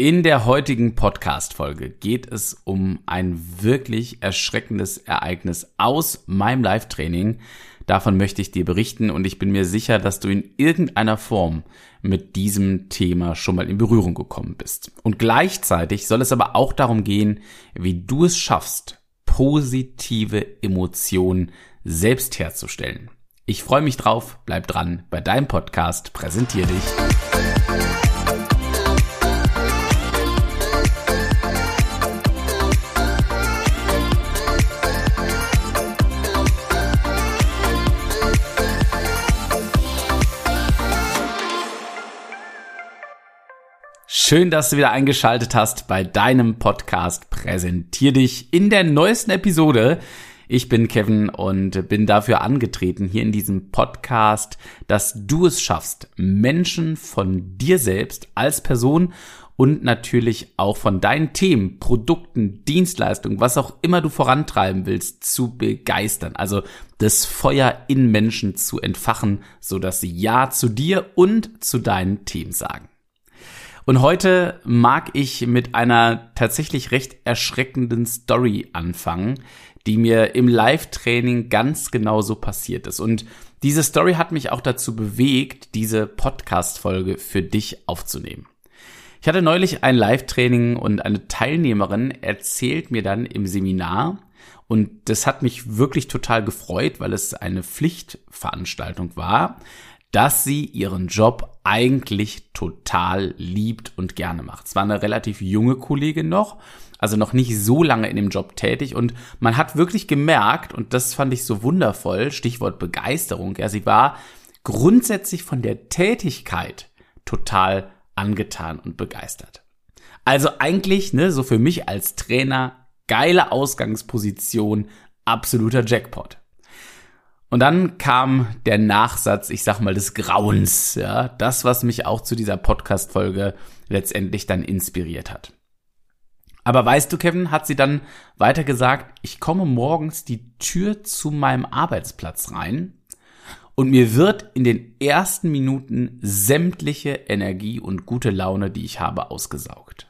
In der heutigen Podcast-Folge geht es um ein wirklich erschreckendes Ereignis aus meinem Live-Training. Davon möchte ich dir berichten und ich bin mir sicher, dass du in irgendeiner Form mit diesem Thema schon mal in Berührung gekommen bist. Und gleichzeitig soll es aber auch darum gehen, wie du es schaffst, positive Emotionen selbst herzustellen. Ich freue mich drauf, bleib dran bei deinem Podcast, präsentier dich. Schön, dass du wieder eingeschaltet hast bei deinem Podcast Präsentier dich in der neuesten Episode. Ich bin Kevin und bin dafür angetreten hier in diesem Podcast, dass du es schaffst, Menschen von dir selbst als Person und natürlich auch von deinen Themen, Produkten, Dienstleistungen, was auch immer du vorantreiben willst, zu begeistern. Also das Feuer in Menschen zu entfachen, so dass sie Ja zu dir und zu deinen Themen sagen. Und heute mag ich mit einer tatsächlich recht erschreckenden Story anfangen, die mir im Live-Training ganz genau so passiert ist. Und diese Story hat mich auch dazu bewegt, diese Podcast-Folge für dich aufzunehmen. Ich hatte neulich ein Live-Training und eine Teilnehmerin erzählt mir dann im Seminar, und das hat mich wirklich total gefreut, weil es eine Pflichtveranstaltung war, dass sie ihren Job eigentlich total liebt und gerne macht. Es war eine relativ junge Kollegin noch, also noch nicht so lange in dem Job tätig und man hat wirklich gemerkt, und das fand ich so wundervoll, Stichwort Begeisterung, ja, sie war grundsätzlich von der Tätigkeit total angetan und begeistert. Also eigentlich, ne, so für mich als Trainer, geile Ausgangsposition, absoluter Jackpot. Und dann kam der Nachsatz, ich sag mal, des Grauens, ja, das, was mich auch zu dieser Podcast-Folge letztendlich dann inspiriert hat. Aber weißt du, Kevin, hat sie dann weiter gesagt, ich komme morgens die Tür zu meinem Arbeitsplatz rein und mir wird in den ersten Minuten sämtliche Energie und gute Laune, die ich habe, ausgesaugt.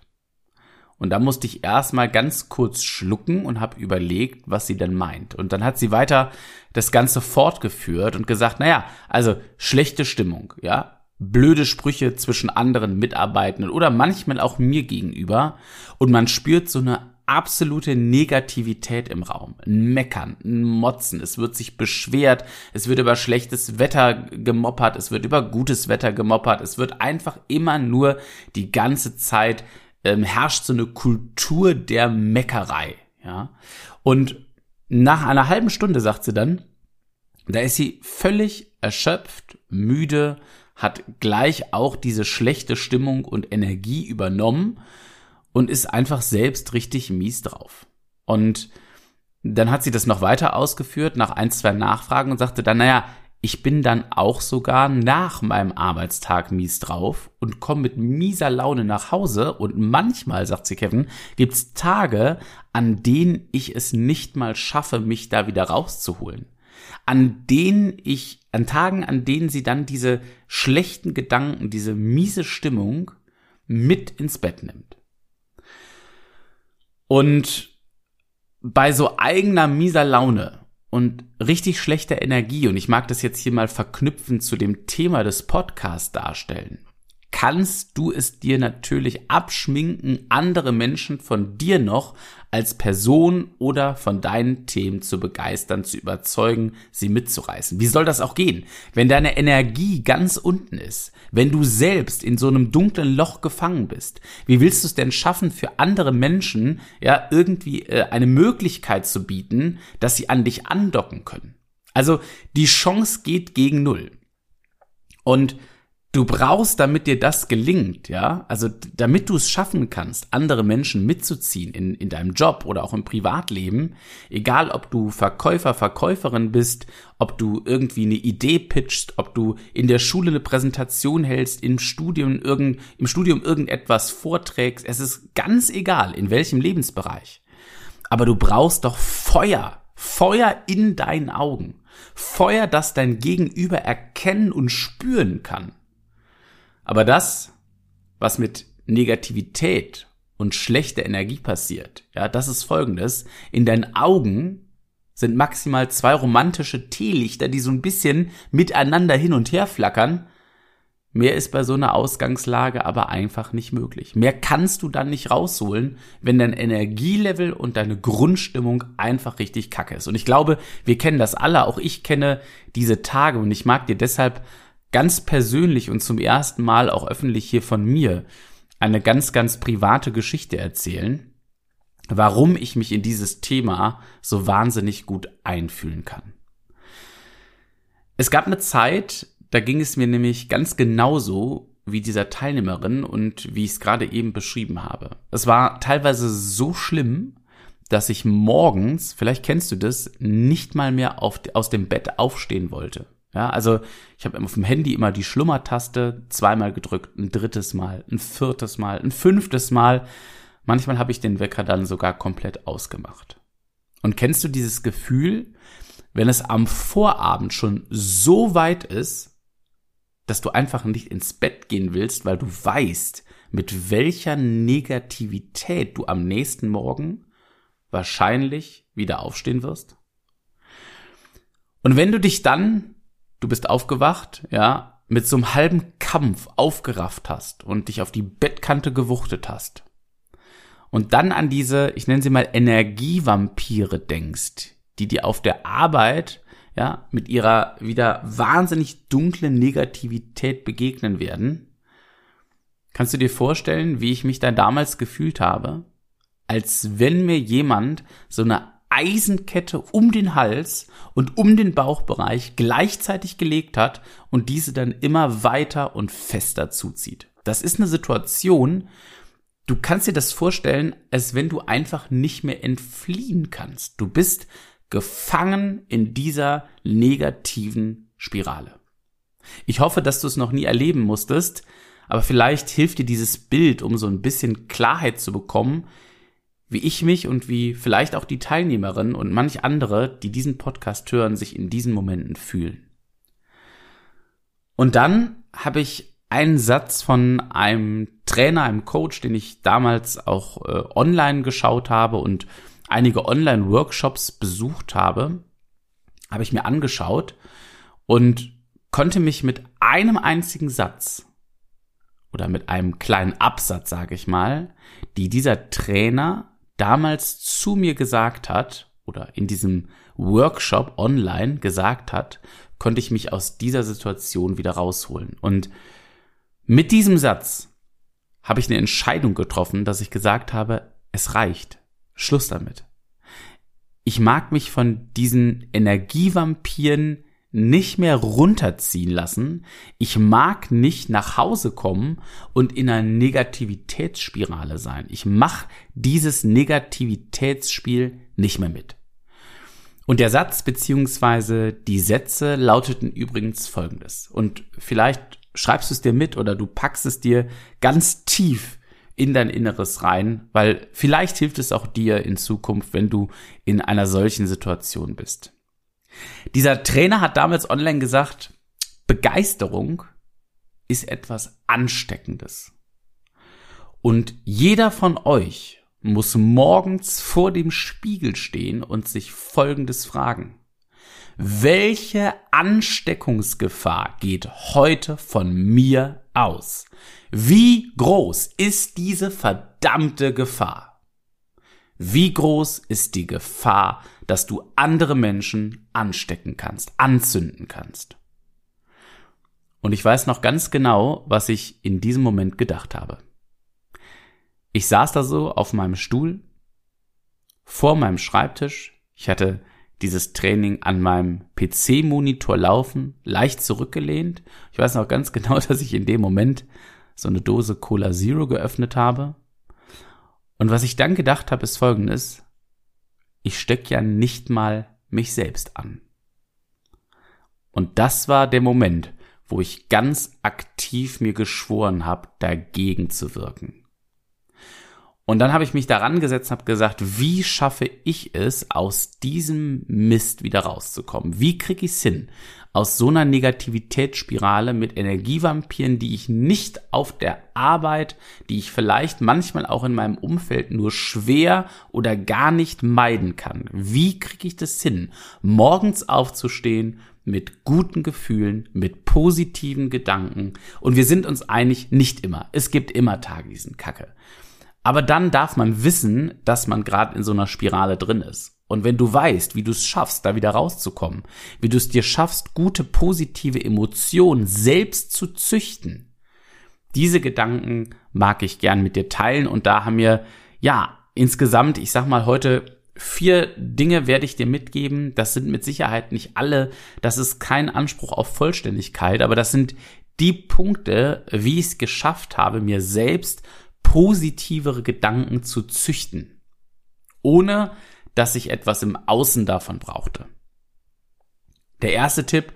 Und da musste ich erstmal ganz kurz schlucken und habe überlegt, was sie denn meint. Und dann hat sie weiter das Ganze fortgeführt und gesagt, naja, also schlechte Stimmung, ja, blöde Sprüche zwischen anderen Mitarbeitenden oder manchmal auch mir gegenüber. Und man spürt so eine absolute Negativität im Raum. Ein Meckern, ein Motzen. Es wird sich beschwert. Es wird über schlechtes Wetter gemoppert. Es wird über gutes Wetter gemoppert. Es wird einfach immer nur die ganze Zeit ähm, herrscht so eine Kultur der Meckerei. Ja. Und nach einer halben Stunde, sagt sie dann, da ist sie völlig erschöpft, müde, hat gleich auch diese schlechte Stimmung und Energie übernommen und ist einfach selbst richtig mies drauf. Und dann hat sie das noch weiter ausgeführt nach ein, zwei Nachfragen und sagte dann, naja, ich bin dann auch sogar nach meinem Arbeitstag mies drauf und komme mit mieser Laune nach Hause und manchmal, sagt sie Kevin, gibt's Tage, an denen ich es nicht mal schaffe, mich da wieder rauszuholen. An denen ich, an Tagen, an denen sie dann diese schlechten Gedanken, diese miese Stimmung mit ins Bett nimmt. Und bei so eigener mieser Laune und richtig schlechter Energie, und ich mag das jetzt hier mal verknüpfen zu dem Thema des Podcasts darstellen, kannst du es dir natürlich abschminken, andere Menschen von dir noch als Person oder von deinen Themen zu begeistern, zu überzeugen, sie mitzureißen. Wie soll das auch gehen, wenn deine Energie ganz unten ist, wenn du selbst in so einem dunklen Loch gefangen bist? Wie willst du es denn schaffen, für andere Menschen ja irgendwie äh, eine Möglichkeit zu bieten, dass sie an dich andocken können? Also die Chance geht gegen null. Und du brauchst, damit dir das gelingt, ja, also damit du es schaffen kannst, andere Menschen mitzuziehen in, in deinem Job oder auch im Privatleben, egal ob du Verkäufer, Verkäuferin bist, ob du irgendwie eine Idee pitchst, ob du in der Schule eine Präsentation hältst, im Studium, irgend, im Studium irgendetwas vorträgst, es ist ganz egal, in welchem Lebensbereich. Aber du brauchst doch Feuer, Feuer in deinen Augen. Feuer, das dein Gegenüber erkennen und spüren kann. Aber das, was mit Negativität und schlechte Energie passiert, ja, das ist folgendes. In deinen Augen sind maximal zwei romantische Teelichter, die so ein bisschen miteinander hin und her flackern. Mehr ist bei so einer Ausgangslage aber einfach nicht möglich. Mehr kannst du dann nicht rausholen, wenn dein Energielevel und deine Grundstimmung einfach richtig kacke ist. Und ich glaube, wir kennen das alle. Auch ich kenne diese Tage und ich mag dir deshalb ganz persönlich und zum ersten Mal auch öffentlich hier von mir eine ganz, ganz private Geschichte erzählen, warum ich mich in dieses Thema so wahnsinnig gut einfühlen kann. Es gab eine Zeit, da ging es mir nämlich ganz genauso wie dieser Teilnehmerin und wie ich es gerade eben beschrieben habe. Es war teilweise so schlimm, dass ich morgens, vielleicht kennst du das, nicht mal mehr auf, aus dem Bett aufstehen wollte. Ja, also ich habe auf dem Handy immer die Schlummertaste zweimal gedrückt, ein drittes Mal, ein viertes Mal, ein fünftes Mal. Manchmal habe ich den Wecker dann sogar komplett ausgemacht. Und kennst du dieses Gefühl, wenn es am Vorabend schon so weit ist, dass du einfach nicht ins Bett gehen willst, weil du weißt, mit welcher Negativität du am nächsten Morgen wahrscheinlich wieder aufstehen wirst? Und wenn du dich dann du bist aufgewacht, ja, mit so einem halben Kampf aufgerafft hast und dich auf die Bettkante gewuchtet hast. Und dann an diese, ich nenne sie mal Energievampire denkst, die dir auf der Arbeit, ja, mit ihrer wieder wahnsinnig dunklen Negativität begegnen werden. Kannst du dir vorstellen, wie ich mich da damals gefühlt habe? Als wenn mir jemand so eine Eisenkette um den Hals und um den Bauchbereich gleichzeitig gelegt hat und diese dann immer weiter und fester zuzieht. Das ist eine Situation, du kannst dir das vorstellen, als wenn du einfach nicht mehr entfliehen kannst. Du bist gefangen in dieser negativen Spirale. Ich hoffe, dass du es noch nie erleben musstest, aber vielleicht hilft dir dieses Bild, um so ein bisschen Klarheit zu bekommen, wie ich mich und wie vielleicht auch die Teilnehmerin und manch andere, die diesen Podcast hören, sich in diesen Momenten fühlen. Und dann habe ich einen Satz von einem Trainer, einem Coach, den ich damals auch äh, online geschaut habe und einige Online-Workshops besucht habe, habe ich mir angeschaut und konnte mich mit einem einzigen Satz oder mit einem kleinen Absatz, sage ich mal, die dieser Trainer damals zu mir gesagt hat oder in diesem Workshop online gesagt hat, konnte ich mich aus dieser Situation wieder rausholen. Und mit diesem Satz habe ich eine Entscheidung getroffen, dass ich gesagt habe, es reicht. Schluss damit. Ich mag mich von diesen Energievampiren nicht mehr runterziehen lassen. Ich mag nicht nach Hause kommen und in einer Negativitätsspirale sein. Ich mache dieses Negativitätsspiel nicht mehr mit. Und der Satz beziehungsweise die Sätze lauteten übrigens folgendes. Und vielleicht schreibst du es dir mit oder du packst es dir ganz tief in dein Inneres rein, weil vielleicht hilft es auch dir in Zukunft, wenn du in einer solchen Situation bist. Dieser Trainer hat damals online gesagt, Begeisterung ist etwas Ansteckendes. Und jeder von euch muss morgens vor dem Spiegel stehen und sich Folgendes fragen. Welche Ansteckungsgefahr geht heute von mir aus? Wie groß ist diese verdammte Gefahr? Wie groß ist die Gefahr, dass du andere Menschen anstecken kannst, anzünden kannst. Und ich weiß noch ganz genau, was ich in diesem Moment gedacht habe. Ich saß da so auf meinem Stuhl, vor meinem Schreibtisch. Ich hatte dieses Training an meinem PC-Monitor laufen, leicht zurückgelehnt. Ich weiß noch ganz genau, dass ich in dem Moment so eine Dose Cola Zero geöffnet habe. Und was ich dann gedacht habe, ist folgendes ich steck ja nicht mal mich selbst an. Und das war der Moment, wo ich ganz aktiv mir geschworen habe, dagegen zu wirken. Und dann habe ich mich daran gesetzt und habe gesagt, wie schaffe ich es, aus diesem Mist wieder rauszukommen? Wie kriege ich es hin? Aus so einer Negativitätsspirale mit Energievampiren, die ich nicht auf der Arbeit, die ich vielleicht manchmal auch in meinem Umfeld nur schwer oder gar nicht meiden kann. Wie kriege ich das hin, morgens aufzustehen mit guten Gefühlen, mit positiven Gedanken? Und wir sind uns einig, nicht immer. Es gibt immer Tage, die sind kacke. Aber dann darf man wissen, dass man gerade in so einer Spirale drin ist. Und wenn du weißt, wie du es schaffst, da wieder rauszukommen, wie du es dir schaffst, gute positive Emotionen selbst zu züchten, diese Gedanken mag ich gern mit dir teilen. Und da haben wir, ja, insgesamt, ich sag mal heute, vier Dinge werde ich dir mitgeben. Das sind mit Sicherheit nicht alle. Das ist kein Anspruch auf Vollständigkeit, aber das sind die Punkte, wie ich es geschafft habe, mir selbst positivere Gedanken zu züchten, ohne dass ich etwas im Außen davon brauchte. Der erste Tipp,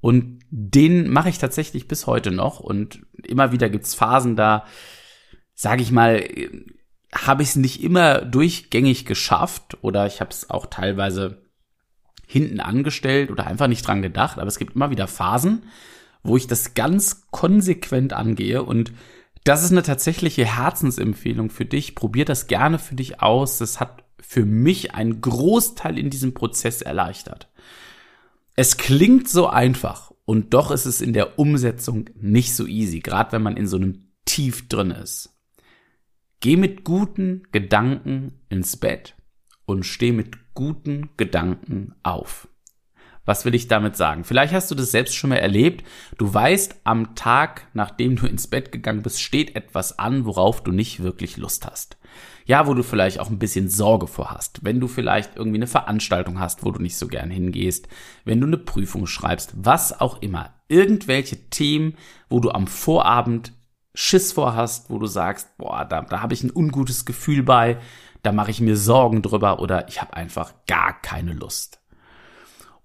und den mache ich tatsächlich bis heute noch, und immer wieder gibt's Phasen da, sage ich mal, habe ich es nicht immer durchgängig geschafft oder ich habe es auch teilweise hinten angestellt oder einfach nicht dran gedacht, aber es gibt immer wieder Phasen, wo ich das ganz konsequent angehe und das ist eine tatsächliche Herzensempfehlung für dich. Probier das gerne für dich aus. Das hat für mich einen Großteil in diesem Prozess erleichtert. Es klingt so einfach und doch ist es in der Umsetzung nicht so easy, gerade wenn man in so einem Tief drin ist. Geh mit guten Gedanken ins Bett und steh mit guten Gedanken auf. Was will ich damit sagen? Vielleicht hast du das selbst schon mal erlebt. Du weißt, am Tag, nachdem du ins Bett gegangen bist, steht etwas an, worauf du nicht wirklich Lust hast. Ja, wo du vielleicht auch ein bisschen Sorge vor hast. Wenn du vielleicht irgendwie eine Veranstaltung hast, wo du nicht so gern hingehst. Wenn du eine Prüfung schreibst. Was auch immer. Irgendwelche Themen, wo du am Vorabend Schiss vor hast, wo du sagst, boah, da, da habe ich ein ungutes Gefühl bei, da mache ich mir Sorgen drüber oder ich habe einfach gar keine Lust.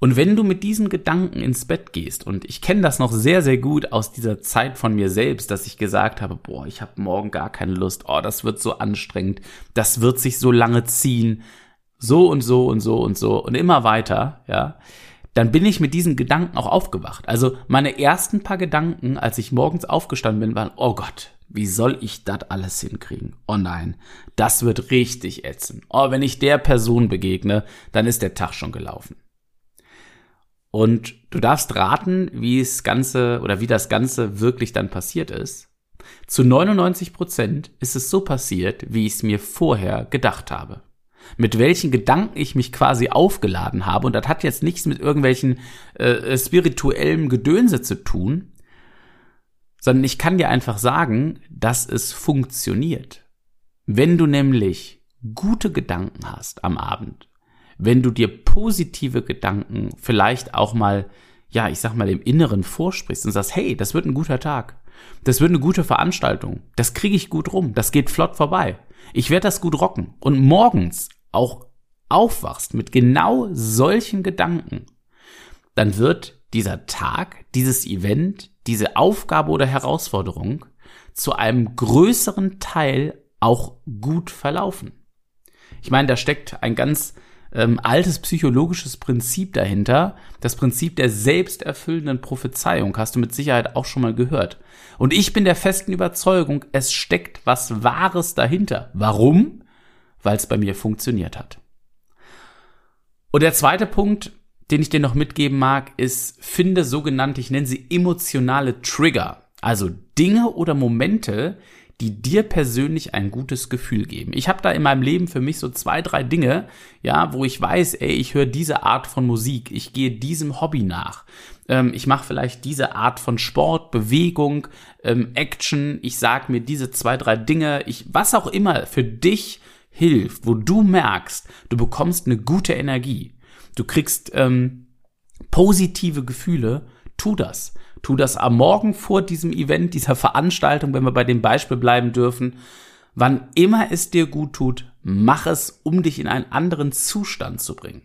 Und wenn du mit diesen Gedanken ins Bett gehst, und ich kenne das noch sehr, sehr gut aus dieser Zeit von mir selbst, dass ich gesagt habe, boah, ich habe morgen gar keine Lust, oh, das wird so anstrengend, das wird sich so lange ziehen, so und so und so und so und immer weiter, ja, dann bin ich mit diesen Gedanken auch aufgewacht. Also meine ersten paar Gedanken, als ich morgens aufgestanden bin, waren, oh Gott, wie soll ich das alles hinkriegen? Oh nein, das wird richtig ätzen. Oh, wenn ich der Person begegne, dann ist der Tag schon gelaufen. Und du darfst raten, wie es Ganze oder wie das Ganze wirklich dann passiert ist. Zu 99 Prozent ist es so passiert, wie ich es mir vorher gedacht habe. Mit welchen Gedanken ich mich quasi aufgeladen habe. Und das hat jetzt nichts mit irgendwelchen äh, spirituellen Gedönse zu tun, sondern ich kann dir einfach sagen, dass es funktioniert. Wenn du nämlich gute Gedanken hast am Abend, wenn du dir positive Gedanken vielleicht auch mal, ja, ich sag mal, im Inneren vorsprichst und sagst, hey, das wird ein guter Tag. Das wird eine gute Veranstaltung. Das kriege ich gut rum. Das geht flott vorbei. Ich werde das gut rocken. Und morgens auch aufwachst mit genau solchen Gedanken, dann wird dieser Tag, dieses Event, diese Aufgabe oder Herausforderung zu einem größeren Teil auch gut verlaufen. Ich meine, da steckt ein ganz ähm, altes psychologisches Prinzip dahinter. Das Prinzip der selbsterfüllenden Prophezeiung hast du mit Sicherheit auch schon mal gehört. Und ich bin der festen Überzeugung, es steckt was Wahres dahinter. Warum? Weil es bei mir funktioniert hat. Und der zweite Punkt, den ich dir noch mitgeben mag, ist, finde sogenannte, ich nenne sie emotionale Trigger. Also Dinge oder Momente, die dir persönlich ein gutes Gefühl geben. Ich habe da in meinem Leben für mich so zwei, drei Dinge, ja, wo ich weiß, ey, ich höre diese Art von Musik, ich gehe diesem Hobby nach. Ähm, ich mache vielleicht diese Art von Sport, Bewegung, ähm, Action, ich sag mir diese zwei, drei Dinge, ich was auch immer für dich hilft, wo du merkst, du bekommst eine gute Energie. Du kriegst ähm, positive Gefühle, tu das. Tu das am Morgen vor diesem Event, dieser Veranstaltung, wenn wir bei dem Beispiel bleiben dürfen. Wann immer es dir gut tut, mach es, um dich in einen anderen Zustand zu bringen.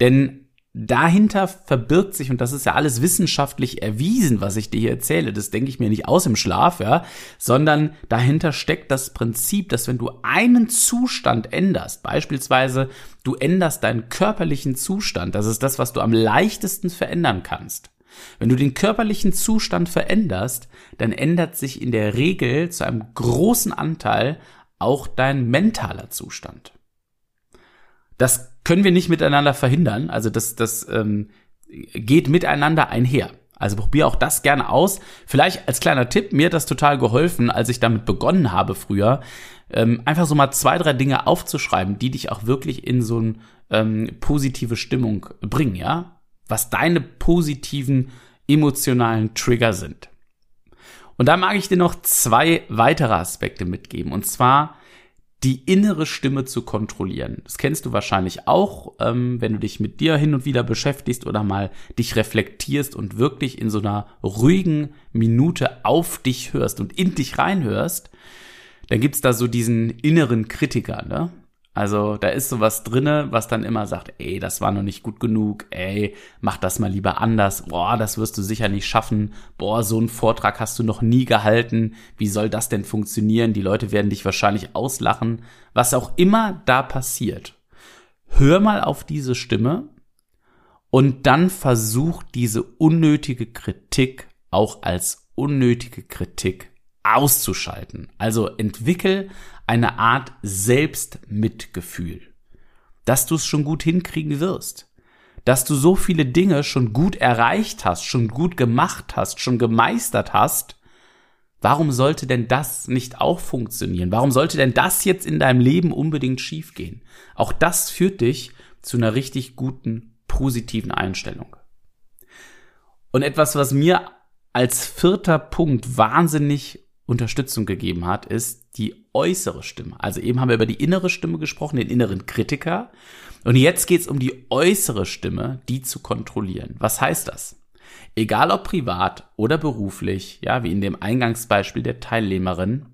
Denn dahinter verbirgt sich, und das ist ja alles wissenschaftlich erwiesen, was ich dir hier erzähle, das denke ich mir nicht aus im Schlaf, ja, sondern dahinter steckt das Prinzip, dass wenn du einen Zustand änderst, beispielsweise du änderst deinen körperlichen Zustand, das ist das, was du am leichtesten verändern kannst. Wenn du den körperlichen Zustand veränderst, dann ändert sich in der Regel zu einem großen Anteil auch dein mentaler Zustand. Das können wir nicht miteinander verhindern. Also das, das ähm, geht miteinander einher. Also probier auch das gerne aus. Vielleicht als kleiner Tipp, mir hat das total geholfen, als ich damit begonnen habe früher, ähm, einfach so mal zwei, drei Dinge aufzuschreiben, die dich auch wirklich in so eine ähm, positive Stimmung bringen, ja? Was deine positiven emotionalen Trigger sind. Und da mag ich dir noch zwei weitere Aspekte mitgeben. Und zwar die innere Stimme zu kontrollieren. Das kennst du wahrscheinlich auch, ähm, wenn du dich mit dir hin und wieder beschäftigst oder mal dich reflektierst und wirklich in so einer ruhigen Minute auf dich hörst und in dich reinhörst, dann gibt's da so diesen inneren Kritiker, ne? Also da ist sowas drinne, was dann immer sagt, ey, das war noch nicht gut genug, ey, mach das mal lieber anders, boah, das wirst du sicher nicht schaffen, boah, so einen Vortrag hast du noch nie gehalten, wie soll das denn funktionieren? Die Leute werden dich wahrscheinlich auslachen, was auch immer da passiert. Hör mal auf diese Stimme und dann versuch diese unnötige Kritik auch als unnötige Kritik auszuschalten. Also entwickel eine Art Selbstmitgefühl, dass du es schon gut hinkriegen wirst, dass du so viele Dinge schon gut erreicht hast, schon gut gemacht hast, schon gemeistert hast. Warum sollte denn das nicht auch funktionieren? Warum sollte denn das jetzt in deinem Leben unbedingt schiefgehen? Auch das führt dich zu einer richtig guten, positiven Einstellung. Und etwas, was mir als vierter Punkt wahnsinnig Unterstützung gegeben hat, ist die äußere Stimme. Also eben haben wir über die innere Stimme gesprochen, den inneren Kritiker. Und jetzt geht es um die äußere Stimme, die zu kontrollieren. Was heißt das? Egal ob privat oder beruflich, ja, wie in dem Eingangsbeispiel der Teilnehmerin,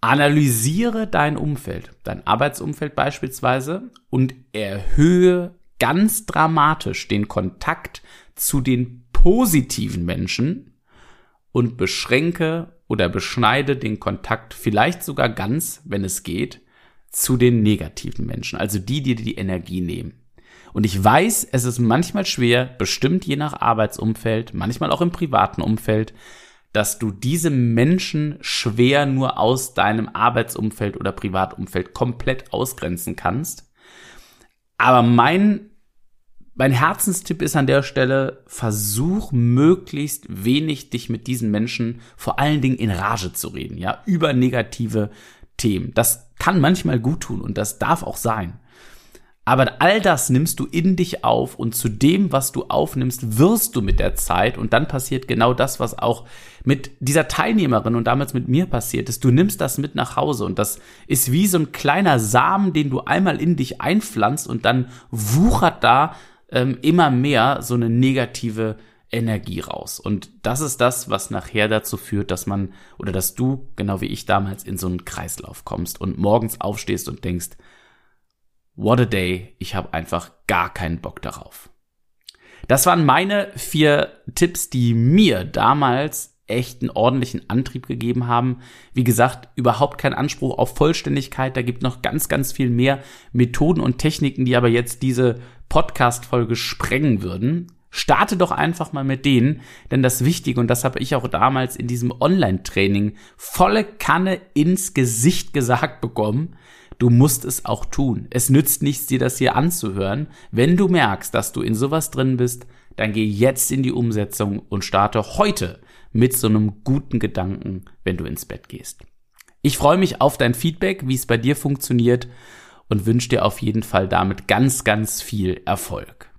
analysiere dein Umfeld, dein Arbeitsumfeld beispielsweise und erhöhe ganz dramatisch den Kontakt zu den positiven Menschen und beschränke oder beschneide den Kontakt vielleicht sogar ganz, wenn es geht, zu den negativen Menschen, also die, die die Energie nehmen. Und ich weiß, es ist manchmal schwer, bestimmt je nach Arbeitsumfeld, manchmal auch im privaten Umfeld, dass du diese Menschen schwer nur aus deinem Arbeitsumfeld oder Privatumfeld komplett ausgrenzen kannst. Aber mein mein Herzenstipp ist an der Stelle, versuch möglichst wenig dich mit diesen Menschen vor allen Dingen in Rage zu reden, ja, über negative Themen. Das kann manchmal gut tun und das darf auch sein. Aber all das nimmst du in dich auf und zu dem, was du aufnimmst, wirst du mit der Zeit und dann passiert genau das, was auch mit dieser Teilnehmerin und damals mit mir passiert ist. Du nimmst das mit nach Hause und das ist wie so ein kleiner Samen, den du einmal in dich einpflanzt und dann wuchert da ähm, immer mehr so eine negative Energie raus. Und das ist das, was nachher dazu führt, dass man oder dass du, genau wie ich damals, in so einen Kreislauf kommst und morgens aufstehst und denkst, what a day, ich habe einfach gar keinen Bock darauf. Das waren meine vier Tipps, die mir damals echt einen ordentlichen Antrieb gegeben haben. Wie gesagt, überhaupt kein Anspruch auf Vollständigkeit. Da gibt noch ganz, ganz viel mehr Methoden und Techniken, die aber jetzt diese Podcast-Folge sprengen würden. Starte doch einfach mal mit denen, denn das Wichtige, und das habe ich auch damals in diesem Online-Training volle Kanne ins Gesicht gesagt bekommen, du musst es auch tun. Es nützt nichts, dir das hier anzuhören. Wenn du merkst, dass du in sowas drin bist, dann geh jetzt in die Umsetzung und starte heute mit so einem guten Gedanken, wenn du ins Bett gehst. Ich freue mich auf dein Feedback, wie es bei dir funktioniert und wünsche dir auf jeden Fall damit ganz, ganz viel Erfolg.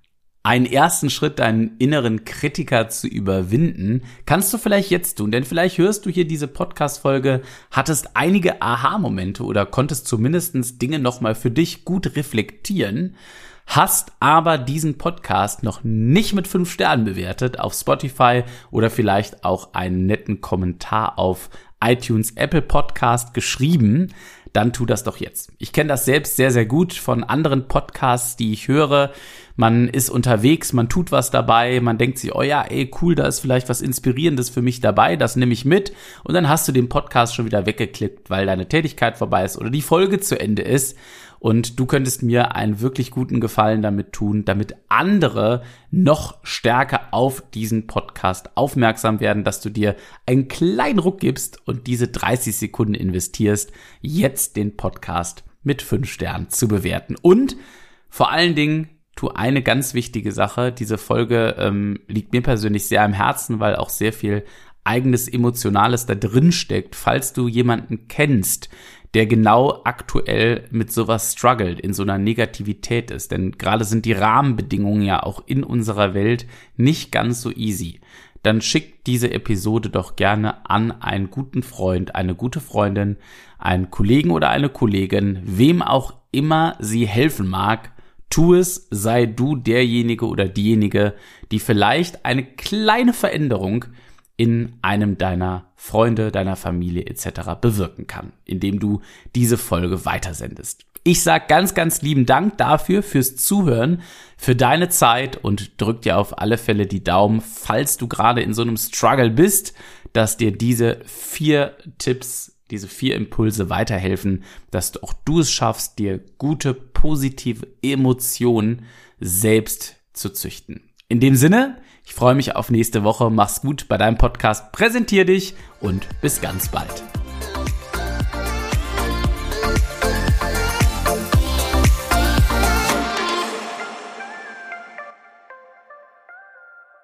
Einen ersten Schritt, deinen inneren Kritiker zu überwinden, kannst du vielleicht jetzt tun, denn vielleicht hörst du hier diese Podcast-Folge, hattest einige Aha-Momente oder konntest zumindest Dinge nochmal für dich gut reflektieren hast aber diesen Podcast noch nicht mit fünf Sternen bewertet auf Spotify oder vielleicht auch einen netten Kommentar auf iTunes, Apple Podcast geschrieben, dann tu das doch jetzt. Ich kenne das selbst sehr, sehr gut von anderen Podcasts, die ich höre. Man ist unterwegs, man tut was dabei, man denkt sich, oh ja, ey, cool, da ist vielleicht was Inspirierendes für mich dabei, das nehme ich mit. Und dann hast du den Podcast schon wieder weggeklickt, weil deine Tätigkeit vorbei ist oder die Folge zu Ende ist. Und du könntest mir einen wirklich guten Gefallen damit tun, damit andere noch stärker auf diesen Podcast aufmerksam werden, dass du dir einen kleinen Ruck gibst und diese 30 Sekunden investierst, jetzt den Podcast mit 5 Sternen zu bewerten. Und vor allen Dingen tu eine ganz wichtige Sache. Diese Folge ähm, liegt mir persönlich sehr am Herzen, weil auch sehr viel eigenes Emotionales da drin steckt. Falls du jemanden kennst, der genau aktuell mit sowas struggelt, in so einer Negativität ist. Denn gerade sind die Rahmenbedingungen ja auch in unserer Welt nicht ganz so easy. Dann schickt diese Episode doch gerne an einen guten Freund, eine gute Freundin, einen Kollegen oder eine Kollegin, wem auch immer sie helfen mag. Tu es, sei du derjenige oder diejenige, die vielleicht eine kleine Veränderung in einem deiner Freunde, deiner Familie etc. bewirken kann, indem du diese Folge weitersendest. Ich sag ganz, ganz lieben Dank dafür, fürs Zuhören, für deine Zeit und drück dir auf alle Fälle die Daumen, falls du gerade in so einem Struggle bist, dass dir diese vier Tipps, diese vier Impulse weiterhelfen, dass du auch du es schaffst, dir gute, positive Emotionen selbst zu züchten. In dem Sinne, ich freue mich auf nächste Woche. Mach's gut bei deinem Podcast. Präsentier dich und bis ganz bald.